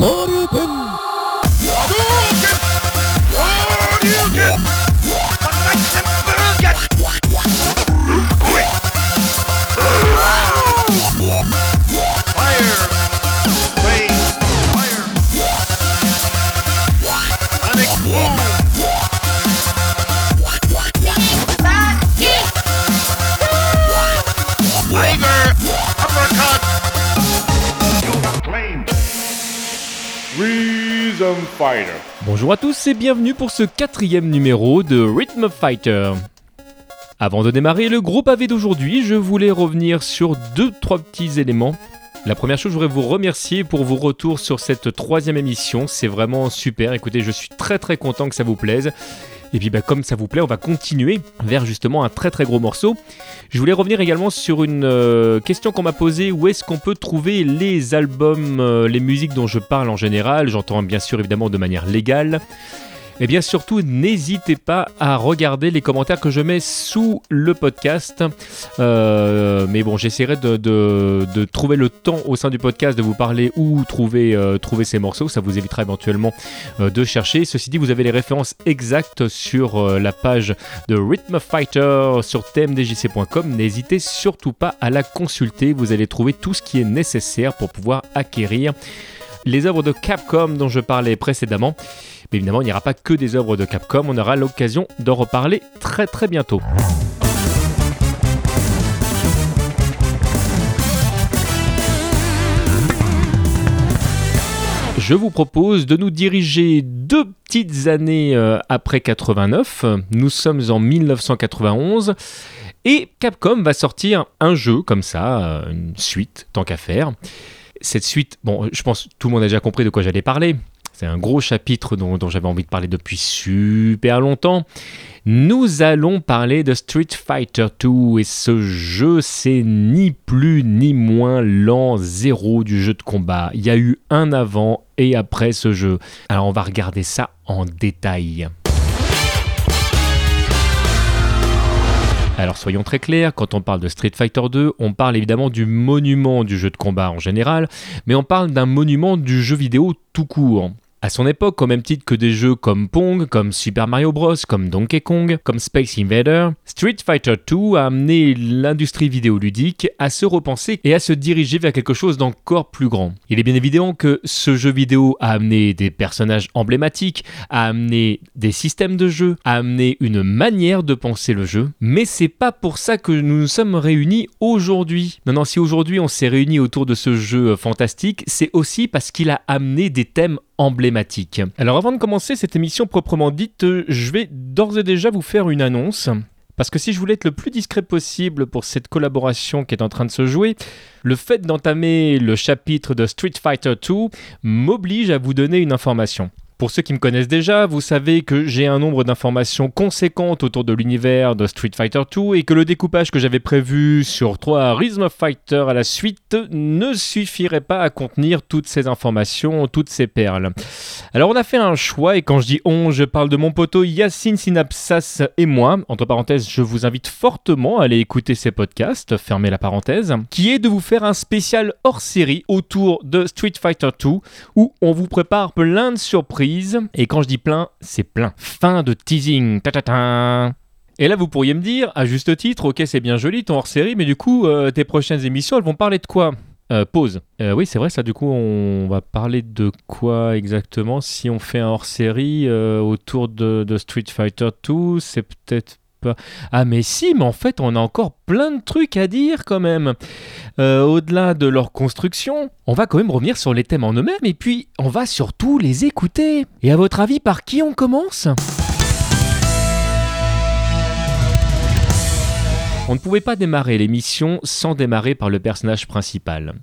Sarıtın Bonjour à tous et bienvenue pour ce quatrième numéro de Rhythm Fighter. Avant de démarrer le groupe AV d'aujourd'hui, je voulais revenir sur deux trois petits éléments. La première chose, je voudrais vous remercier pour vos retours sur cette troisième émission. C'est vraiment super. Écoutez, je suis très très content que ça vous plaise. Et puis bah, comme ça vous plaît, on va continuer vers justement un très très gros morceau. Je voulais revenir également sur une euh, question qu'on m'a posée, où est-ce qu'on peut trouver les albums, euh, les musiques dont je parle en général, j'entends bien sûr évidemment de manière légale. Et eh bien surtout, n'hésitez pas à regarder les commentaires que je mets sous le podcast. Euh, mais bon, j'essaierai de, trouver le temps au sein du podcast de vous parler où trouver, euh, trouver ces morceaux. Ça vous évitera éventuellement euh, de chercher. Ceci dit, vous avez les références exactes sur la page de Rhythm Fighter sur tmdjc.com. N'hésitez surtout pas à la consulter. Vous allez trouver tout ce qui est nécessaire pour pouvoir acquérir les œuvres de Capcom dont je parlais précédemment. Évidemment, il n'y aura pas que des œuvres de Capcom, on aura l'occasion d'en reparler très très bientôt. je vous propose de nous diriger deux petites années euh, après 89. Nous sommes en 1991 et Capcom va sortir un jeu comme ça, euh, une suite, tant qu'à faire. Cette suite, bon, je pense que tout le monde a déjà compris de quoi j'allais parler. C'est un gros chapitre dont, j'avais envie de parler depuis super longtemps. Nous allons parler de Street Fighter 2 et ce jeu c'est ni plus ni moins l'an zéro du jeu de combat. Il y a eu un avant et après ce jeu. Alors on va regarder ça en détail. Alors soyons très clairs, quand on parle de Street Fighter 2, on parle évidemment du monument du jeu de combat en général, mais on parle d'un monument du jeu vidéo tout court. À son époque, au même titre que des jeux comme Pong, comme Super Mario Bros, comme Donkey Kong, comme Space Invader, Street Fighter 2 a amené l'industrie vidéoludique à se repenser et à se diriger vers quelque chose d'encore plus grand. Il est bien évident que ce jeu vidéo a amené des personnages emblématiques, a amené des systèmes de jeu, a amené une manière de penser le jeu, mais c'est pas pour ça que nous nous sommes réunis aujourd'hui. Non, non, si aujourd'hui on s'est réunis autour de ce jeu fantastique, c'est aussi parce qu'il a amené des thèmes emblématique. Alors avant de commencer cette émission proprement dite, je vais d'ores et déjà vous faire une annonce. Parce que si je voulais être le plus discret possible pour cette collaboration qui est en train de se jouer, le fait d'entamer le chapitre de Street Fighter 2 m'oblige à vous donner une information. Pour ceux qui me connaissent déjà, vous savez que j'ai un nombre d'informations conséquentes autour de l'univers de Street Fighter 2 et que le découpage que j'avais prévu sur 3 Rhythm Fighter à la suite ne suffirait pas à contenir toutes ces informations, toutes ces perles. Alors on a fait un choix et quand je dis on, je parle de mon poteau Yacine Synapsas et moi. Entre parenthèses, je vous invite fortement à aller écouter ces podcasts, fermez la parenthèse, qui est de vous faire un spécial hors série autour de Street Fighter 2 où on vous prépare plein de surprises et quand je dis plein, c'est plein. Fin de teasing. Ta. Et là, vous pourriez me dire, à juste titre, ok, c'est bien joli ton hors-série, mais du coup, euh, tes prochaines émissions, elles vont parler de quoi? Euh, pause. Euh, oui, c'est vrai, ça, du coup, on va parler de quoi exactement? Si on fait un hors-série autour de, de, Street Fighter 2, c'est peut-être ah mais si, mais en fait on a encore plein de trucs à dire quand même. Euh, au-delà de leur construction, on va quand même revenir sur les thèmes en eux-mêmes et puis on va surtout les écouter. Et à votre avis, par qui on commence? On ne pouvait pas démarrer l'émission sans démarrer par le personnage principal.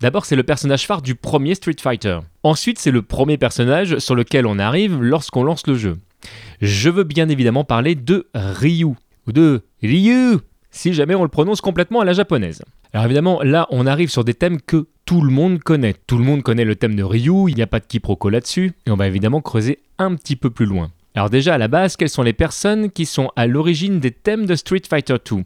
D'abord, c'est le personnage phare du premier Street Fighter. Ensuite, c'est le premier personnage sur lequel on arrive lorsqu'on lance le jeu. Je veux bien évidemment parler de Ryu, ou de Ryu, si jamais on le prononce complètement à la japonaise. Alors évidemment, là, on arrive sur des thèmes que tout le monde connaît. Tout le monde connaît le thème de Ryu, il n'y a pas de quiproquo là-dessus, et on va évidemment creuser un petit peu plus loin. Alors déjà à la base, quelles sont les personnes qui sont à l'origine des thèmes de Street Fighter 2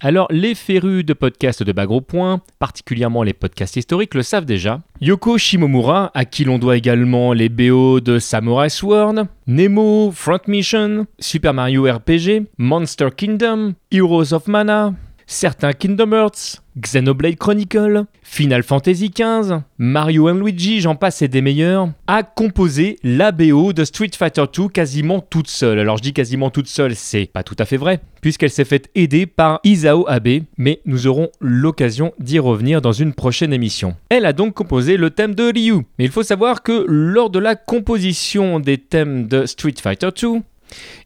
Alors les férus de podcasts de bas gros points, particulièrement les podcasts historiques, le savent déjà. Yoko Shimomura, à qui l'on doit également les BO de Samurai Sword, Nemo, Front Mission, Super Mario RPG, Monster Kingdom, Heroes of Mana, certains Kingdom Hearts, Xenoblade Chronicle, Final Fantasy XV, Mario Luigi, j'en passe et des meilleurs, a composé la BO de Street Fighter 2 quasiment toute seule. Alors je dis quasiment toute seule, c'est pas tout à fait vrai, puisqu'elle s'est faite aider par Isao Abe, mais nous aurons l'occasion d'y revenir dans une prochaine émission. Elle a donc composé le thème de Ryu, mais il faut savoir que lors de la composition des thèmes de Street Fighter 2,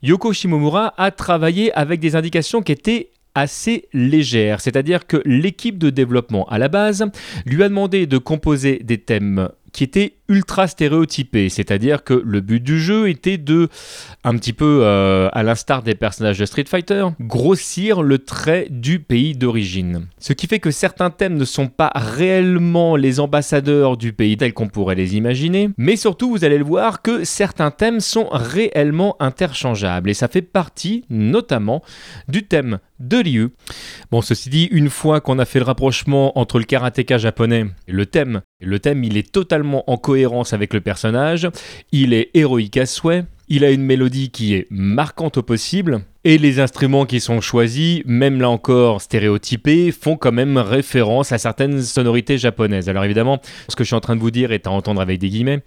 Yoko Shimomura a travaillé avec des indications qui étaient assez légère, c'est-à-dire que l'équipe de développement à la base lui a demandé de composer des thèmes qui étaient ultra stéréotypé, c'est-à-dire que le but du jeu était de, un petit peu euh, à l'instar des personnages de Street Fighter, grossir le trait du pays d'origine. Ce qui fait que certains thèmes ne sont pas réellement les ambassadeurs du pays tel qu'on pourrait les imaginer, mais surtout vous allez le voir que certains thèmes sont réellement interchangeables et ça fait partie notamment du thème de Ryu. Bon, ceci dit, une fois qu'on a fait le rapprochement entre le karatéka japonais et le thème, le thème il est totalement en cohérence avec le personnage, il est héroïque à souhait, il a une mélodie qui est marquante au possible, et les instruments qui sont choisis, même là encore stéréotypés, font quand même référence à certaines sonorités japonaises. Alors évidemment, ce que je suis en train de vous dire est à entendre avec des guillemets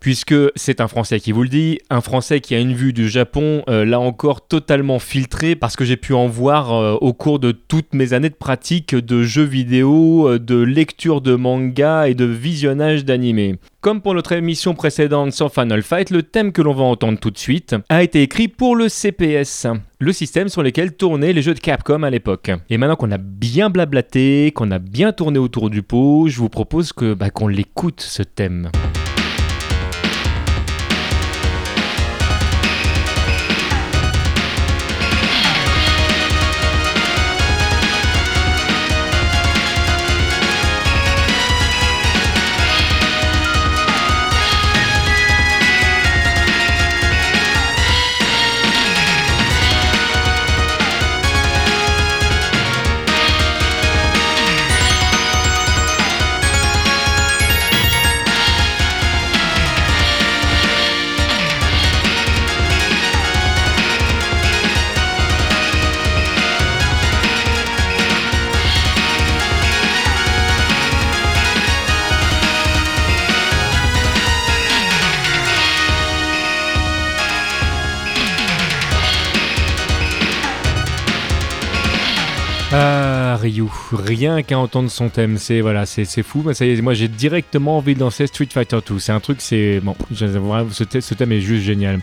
puisque c'est un Français qui vous le dit, un Français qui a une vue du Japon, euh, là encore totalement filtrée, parce que j'ai pu en voir euh, au cours de toutes mes années de pratique de jeux vidéo, euh, de lecture de manga et de visionnage d'animés. Comme pour notre émission précédente sur Final Fight, le thème que l'on va entendre tout de suite a été écrit pour le CPS, le système sur lequel tournaient les jeux de Capcom à l'époque. Et maintenant qu'on a bien blablaté, qu'on a bien tourné autour du pot, je vous propose que bah, qu'on l'écoute ce thème. Rien qu'à entendre son thème, c'est voilà, c'est fou. Mais ça moi j'ai directement envie de danser Street Fighter 2. C'est un truc, c'est bon, ce, ce thème est juste génial.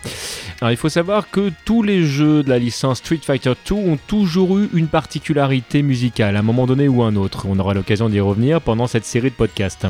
Alors il faut savoir que tous les jeux de la licence Street Fighter 2 ont toujours eu une particularité musicale, à un moment donné ou un autre. On aura l'occasion d'y revenir pendant cette série de podcasts.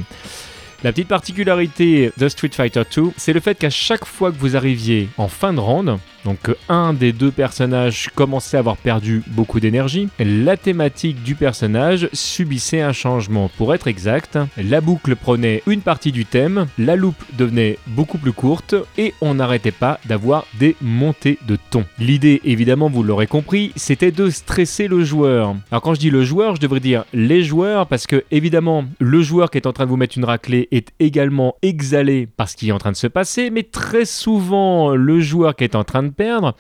La petite particularité de Street Fighter 2, c'est le fait qu'à chaque fois que vous arriviez en fin de round, donc un des deux personnages commençait à avoir perdu beaucoup d'énergie, la thématique du personnage subissait un changement. Pour être exact, la boucle prenait une partie du thème, la loupe devenait beaucoup plus courte et on n'arrêtait pas d'avoir des montées de ton. L'idée, évidemment, vous l'aurez compris, c'était de stresser le joueur. Alors quand je dis le joueur, je devrais dire les joueurs parce que évidemment, le joueur qui est en train de vous mettre une raclée est également exhalé par ce qui est en train de se passer, mais très souvent le joueur qui est en train de perdre,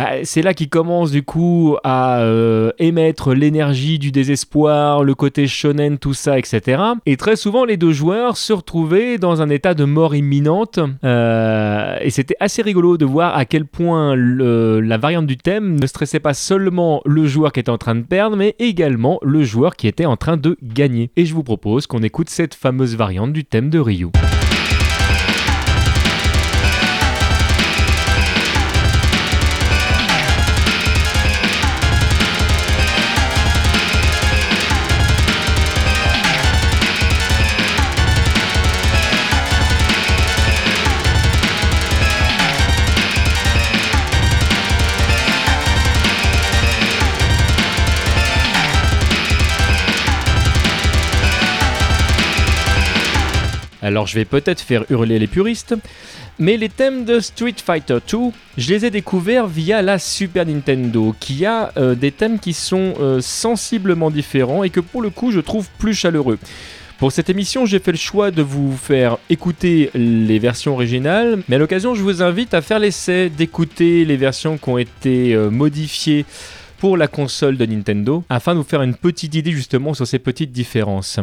bah, c'est là qu'il commence du coup à euh, émettre l'énergie du désespoir, le côté shonen, tout ça, etc. Et très souvent, les deux joueurs se retrouvaient dans un état de mort imminente. Euh, et c'était assez rigolo de voir à quel point la variante du thème ne stressait pas seulement le joueur qui était en train de perdre, mais également le joueur qui était en train de gagner. Et je vous propose qu'on écoute cette fameuse variante du thème de Ryu. Alors je vais peut-être faire hurler les puristes, mais les thèmes de Street Fighter 2, je les ai découverts via la Super Nintendo, qui a euh, des thèmes qui sont euh, sensiblement différents et que pour le coup je trouve plus chaleureux. Pour cette émission, j'ai fait le choix de vous faire écouter les versions originales, mais à l'occasion, je vous invite à faire l'essai d'écouter les versions qui ont été euh, modifiées pour la console de Nintendo, afin de vous faire une petite idée justement sur ces petites différences.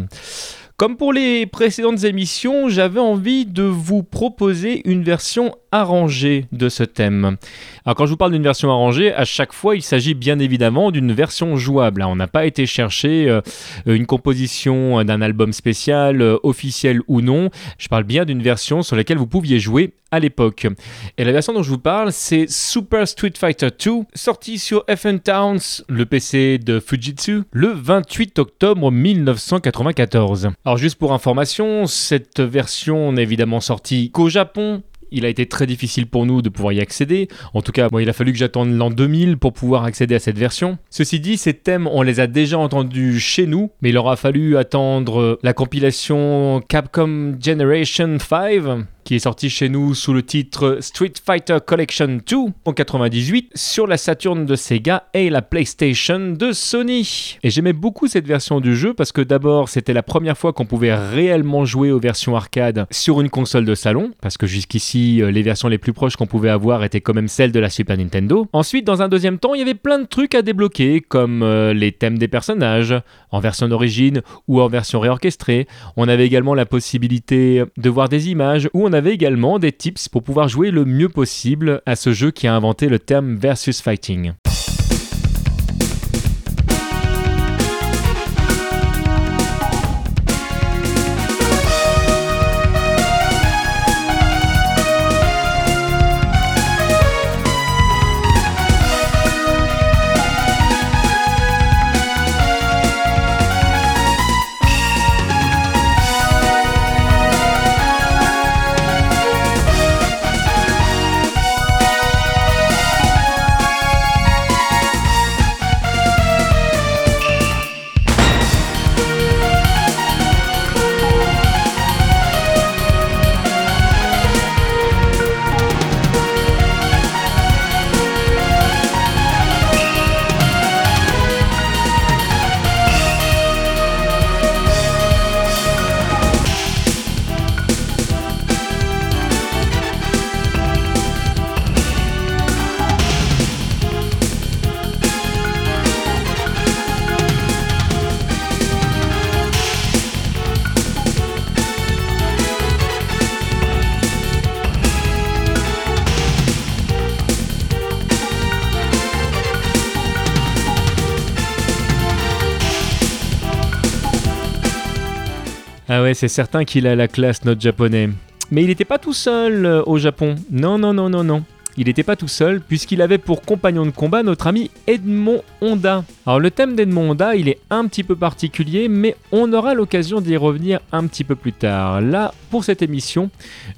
Comme pour les précédentes émissions, j'avais envie de vous proposer une version arrangée de ce thème. Alors quand je vous parle d'une version arrangée, à chaque fois il s'agit bien évidemment d'une version jouable. On n'a pas été chercher euh, une composition d'un album spécial, euh, officiel ou non. Je parle bien d'une version sur laquelle vous pouviez jouer à l'époque. Et la version dont je vous parle, c'est Super Street Fighter 2, sorti sur FN Towns, le PC de Fujitsu, le 28 octobre 1994. Alors juste pour information, cette version n'est évidemment sortie qu'au Japon, il a été très difficile pour nous de pouvoir y accéder. En tout cas, il a fallu que j'attende l'an 2000 pour pouvoir accéder à cette version. Ceci dit, ces thèmes, on les a déjà entendus chez nous, mais il aura fallu attendre la compilation Capcom Generation 5 qui est sorti chez nous sous le titre Street Fighter Collection 2 en 98 sur la Saturn de Sega et la PlayStation de Sony. Et j'aimais beaucoup cette version du jeu parce que d'abord c'était la première fois qu'on pouvait réellement jouer aux versions arcade sur une console de salon parce que jusqu'ici euh, les versions les plus proches qu'on pouvait avoir étaient quand même celles de la Super Nintendo. Ensuite dans un deuxième temps il y avait plein de trucs à débloquer comme euh, les thèmes des personnages en version d'origine ou en version réorchestrée. On avait également la possibilité de voir des images où on avait également des tips pour pouvoir jouer le mieux possible à ce jeu qui a inventé le terme versus fighting. C'est certain qu'il a la classe, notre japonais. Mais il n'était pas tout seul euh, au Japon. Non, non, non, non, non. Il n'était pas tout seul, puisqu'il avait pour compagnon de combat notre ami Edmond Honda. Alors le thème d'Edmond Honda, il est un petit peu particulier, mais on aura l'occasion d'y revenir un petit peu plus tard. Là, pour cette émission,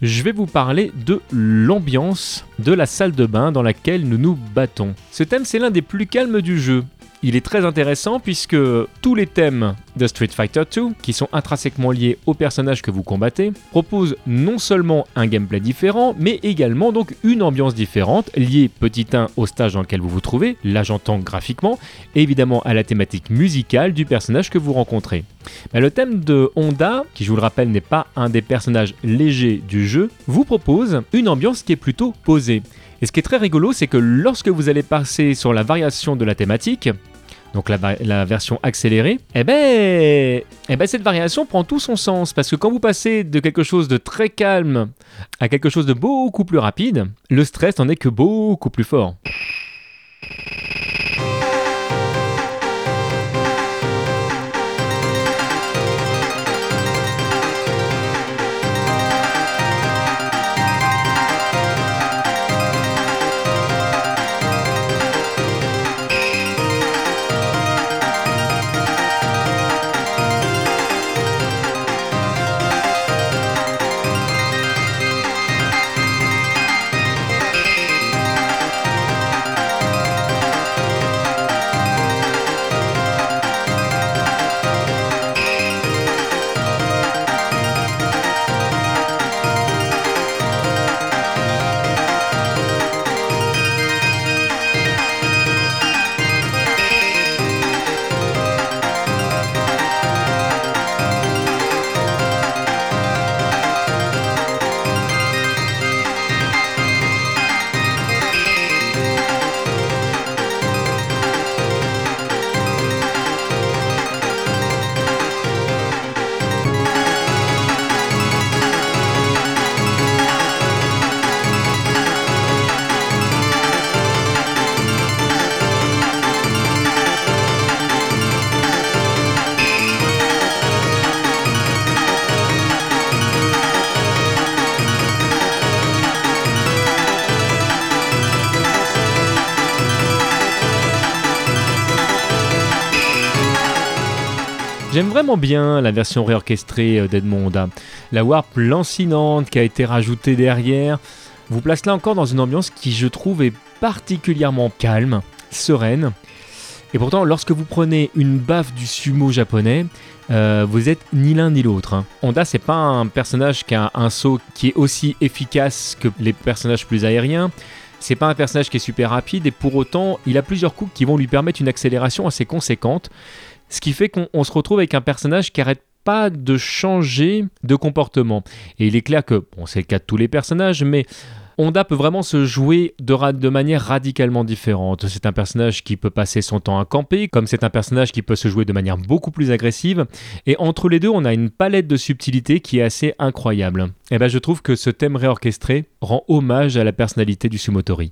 je vais vous parler de l'ambiance de la salle de bain dans laquelle nous nous battons. Ce thème, c'est l'un des plus calmes du jeu. Il est très intéressant puisque tous les thèmes de Street Fighter 2, qui sont intrinsèquement liés au personnage que vous combattez, proposent non seulement un gameplay différent, mais également donc une ambiance différente, liée petit 1 au stage dans lequel vous vous trouvez, là j'entends graphiquement, et évidemment à la thématique musicale du personnage que vous rencontrez. Le thème de Honda, qui je vous le rappelle n'est pas un des personnages légers du jeu, vous propose une ambiance qui est plutôt posée. Et ce qui est très rigolo, c'est que lorsque vous allez passer sur la variation de la thématique, donc la, version accélérée, eh ben, eh ben cette variation prend tout son sens parce que quand vous passez de quelque chose de très calme à quelque chose de beaucoup plus rapide, le stress n'en est que beaucoup plus fort. J'aime vraiment bien la version réorchestrée euh, d'Edmond. La warp lancinante qui a été rajoutée derrière vous place là encore dans une ambiance qui, je trouve, est particulièrement calme, sereine. Et pourtant, lorsque vous prenez une baffe du sumo japonais, euh, vous êtes ni l'un ni l'autre. Hein. Honda, c'est pas un personnage qui a un saut qui est aussi efficace que les personnages plus aériens. C'est pas un personnage qui est super rapide et pour autant, il a plusieurs coups qui vont lui permettre une accélération assez conséquente. Ce qui fait qu'on se retrouve avec un personnage qui arrête pas de changer de comportement. Et il est clair que, bon, c'est le cas de tous les personnages, mais Honda peut vraiment se jouer de, manière radicalement différente. C'est un personnage qui peut passer son temps à camper, comme c'est un personnage qui peut se jouer de manière beaucoup plus agressive. Et entre les deux, on a une palette de subtilité qui est assez incroyable. Et ben, je trouve que ce thème réorchestré rend hommage à la personnalité du Sumotori.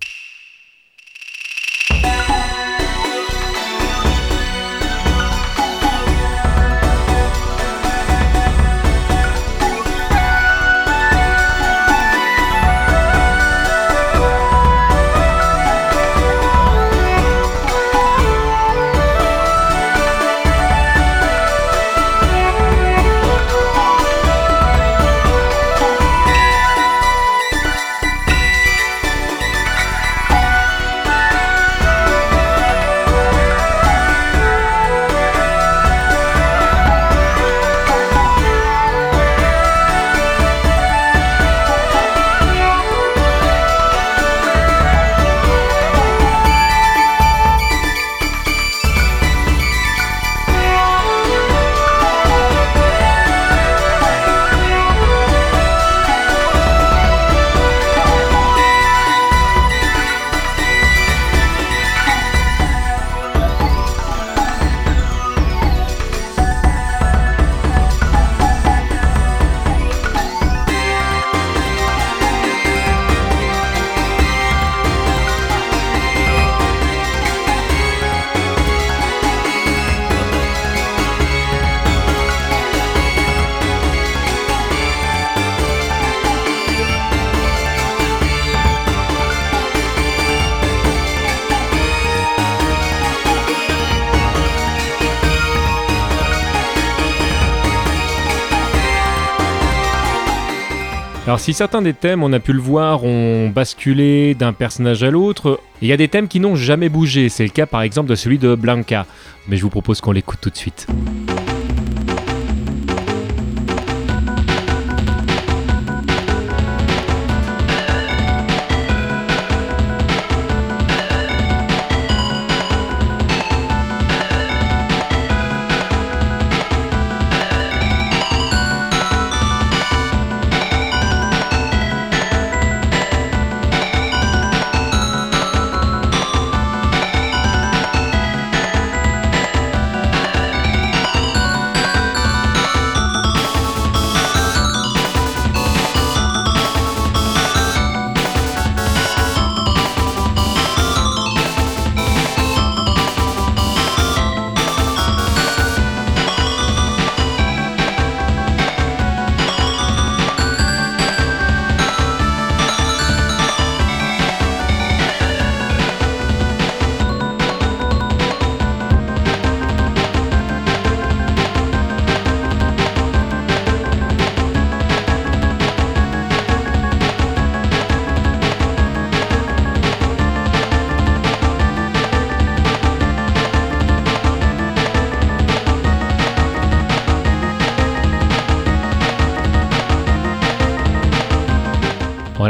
Alors si certains des thèmes, on a pu le voir, ont basculé d'un personnage à l'autre, il y a des thèmes qui n'ont jamais bougé, c'est le cas par exemple de celui de Blanca, mais je vous propose qu'on l'écoute tout de suite.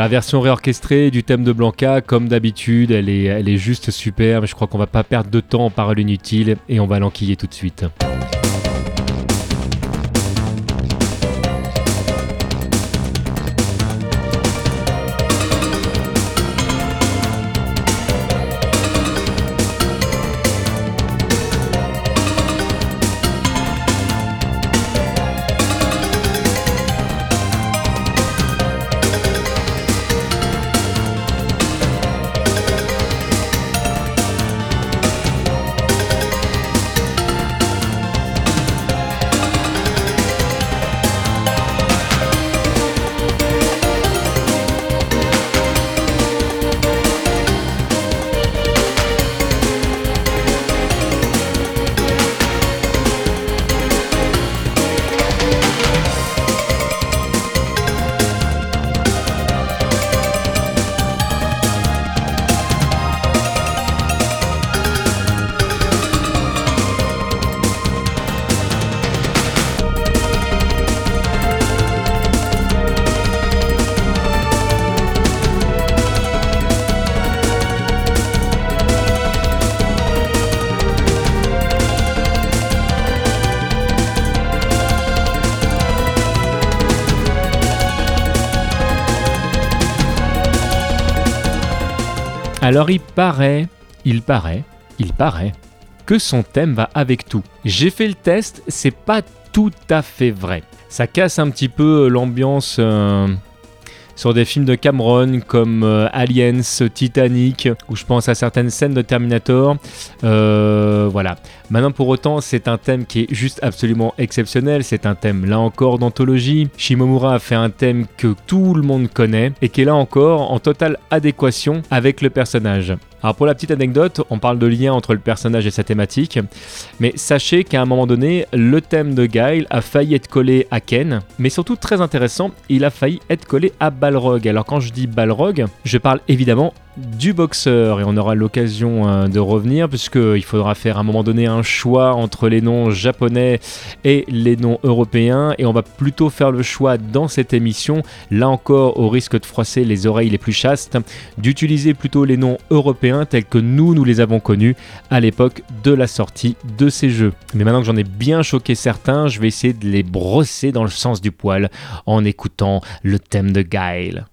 La version réorchestrée du thème de Blanca, comme d'habitude, elle est, juste superbe. Je crois qu'on va pas perdre de temps en paroles inutiles et on va l'enquiller tout de suite. Alors il paraît, il paraît, il paraît que son thème va avec tout. J'ai fait le test, c'est pas tout à fait vrai. Ça casse un petit peu l'ambiance euh, sur des films de Cameron comme euh, Aliens, Titanic, où je pense à certaines scènes de Terminator. Euh, voilà. Maintenant, pour autant, c'est un thème qui est juste absolument exceptionnel. C'est un thème, là encore, d'anthologie. Shimomura a fait un thème que tout le monde connaît et qui est là encore en totale adéquation avec le personnage. Alors pour la petite anecdote, on parle de lien entre le personnage et sa thématique, mais sachez qu'à un moment donné, le thème de Guile a failli être collé à Ken, mais surtout très intéressant, il a failli être collé à Balrog. Alors quand je dis Balrog, je parle évidemment du boxeur et on aura l'occasion euh, de revenir puisqu'il faudra faire à un moment donné un choix entre les noms japonais et les noms européens et on va plutôt faire le choix dans cette émission, là encore au risque de froisser les oreilles les plus chastes, d'utiliser plutôt les noms européens tels que nous nous les avons connus à l'époque de la sortie de ces jeux. Mais maintenant que j'en ai bien choqué certains, je vais essayer de les brosser dans le sens du poil en écoutant le thème de Guile.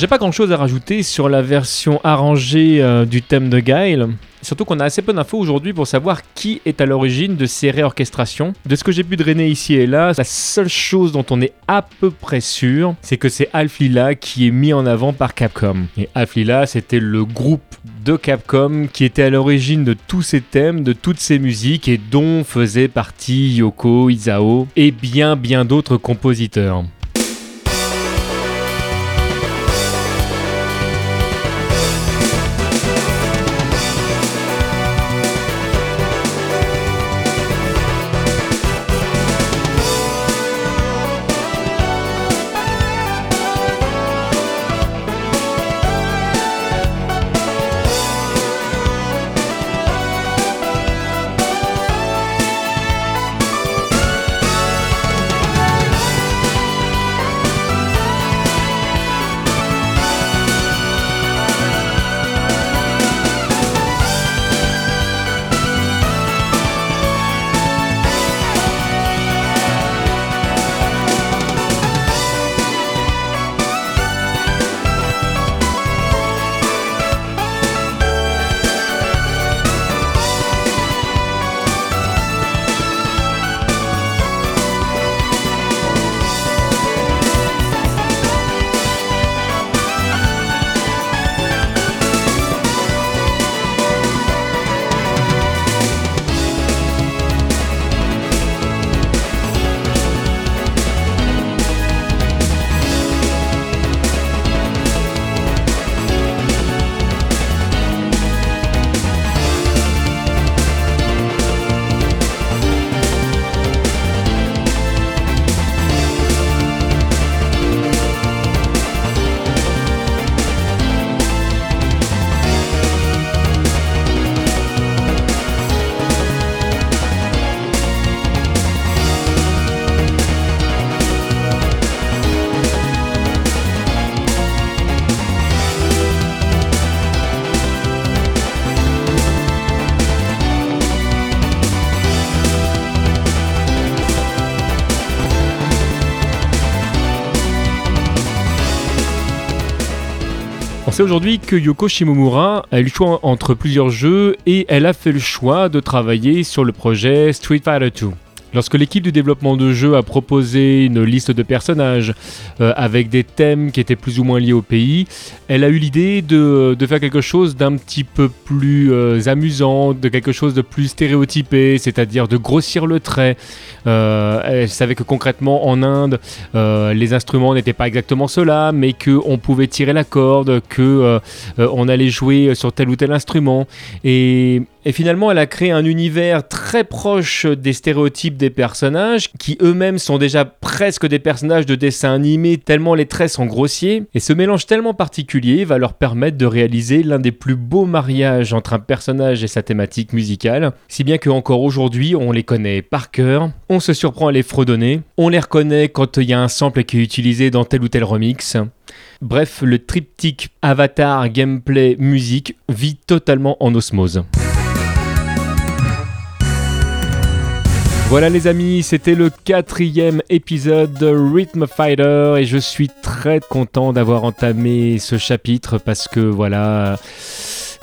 J'ai pas grand chose à rajouter sur la version arrangée euh, du thème de Guile. Surtout qu'on a assez peu d'infos aujourd'hui pour savoir qui est à l'origine de ces réorchestrations. De ce que j'ai pu drainer ici et là, la seule chose dont on est à peu près sûr, c'est que c'est Alf Lila qui est mis en avant par Capcom. Et Alf Lila, c'était le groupe de Capcom qui était à l'origine de tous ces thèmes, de toutes ces musiques et dont faisaient partie Yoko, Isao et bien bien d'autres compositeurs. Sait aujourd'hui que Yoko Shimomura a eu le choix entre plusieurs jeux et elle a fait le choix de travailler sur le projet Street Fighter 2. Lorsque l'équipe du développement de jeu a proposé une liste de personnages euh, avec des thèmes qui étaient plus ou moins liés au pays, elle a eu l'idée de, faire quelque chose d'un petit peu plus euh, amusant, de quelque chose de plus stéréotypé, c'est-à-dire de grossir le trait. Euh, elle savait que concrètement en Inde, les instruments n'étaient pas exactement cela, mais qu'on pouvait tirer la corde, euh, on allait jouer sur tel ou tel instrument. Et, et finalement, elle a créé un univers très proche des stéréotypes des personnages, qui eux-mêmes sont déjà presque des personnages de dessin animé, tellement les traits sont grossiers. Et ce mélange tellement particulier va leur permettre de réaliser l'un des plus beaux mariages entre un personnage et sa thématique musicale, si bien que encore aujourd'hui, on les connaît par cœur, on se surprend à les fredonner, on les reconnaît quand il y a un sample qui est utilisé dans tel ou tel remix. Bref, le triptyque avatar, gameplay, musique vit totalement en osmose. Voilà les amis, c'était le quatrième épisode de Rhythm Fighter et je suis très content d'avoir entamé ce chapitre parce que voilà,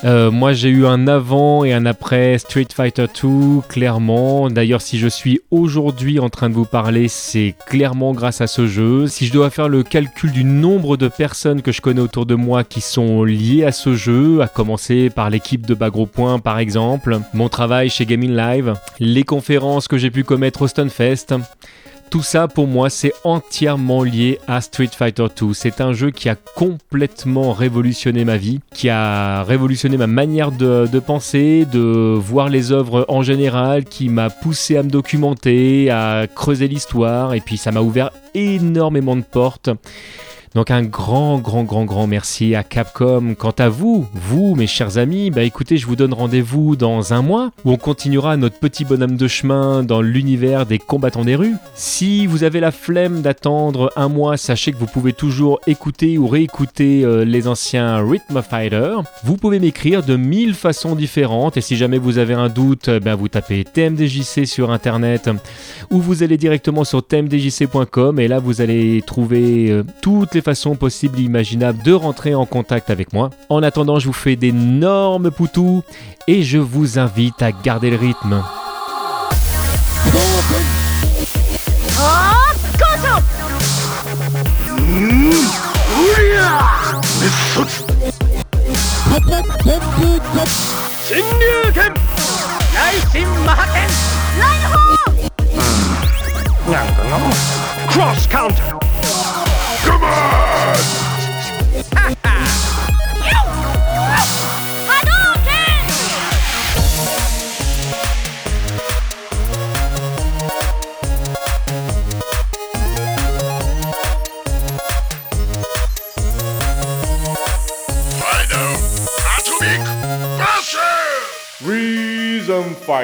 euh, moi j'ai eu un avant et un après Street Fighter 2, clairement. D'ailleurs si je suis aujourd'hui en train de vous parler, c'est clairement grâce à ce jeu. Si je dois faire le calcul du nombre de personnes que je connais autour de moi qui sont liées à ce jeu, à commencer par l'équipe de Bagro Point par exemple, mon travail chez Gaming Live, les conférences que j'ai pu commettre au Stunfest, tout ça pour moi c'est entièrement lié à Street Fighter 2. C'est un jeu qui a complètement révolutionné ma vie, qui a révolutionné ma manière de, penser, de voir les œuvres en général, qui m'a poussé à me documenter, à creuser l'histoire et puis ça m'a ouvert énormément de portes. Donc un grand, grand, grand, grand merci à Capcom. Quant à vous, vous, mes chers amis, bah écoutez, je vous donne rendez-vous dans un mois où on continuera notre petit bonhomme de chemin dans l'univers des combattants des rues. Si vous avez la flemme d'attendre un mois, sachez que vous pouvez toujours écouter ou réécouter euh, les anciens Rhythm Fighter. Vous pouvez m'écrire de mille façons différentes et si jamais vous avez un doute, ben vous tapez TMDJC sur internet ou vous allez directement sur tmdjc.com et là vous allez trouver euh, toutes les façons possibles et imaginables de rentrer en contact avec moi. En attendant, je vous fais d'énormes poutous et je vous invite à garder le rythme. 新竜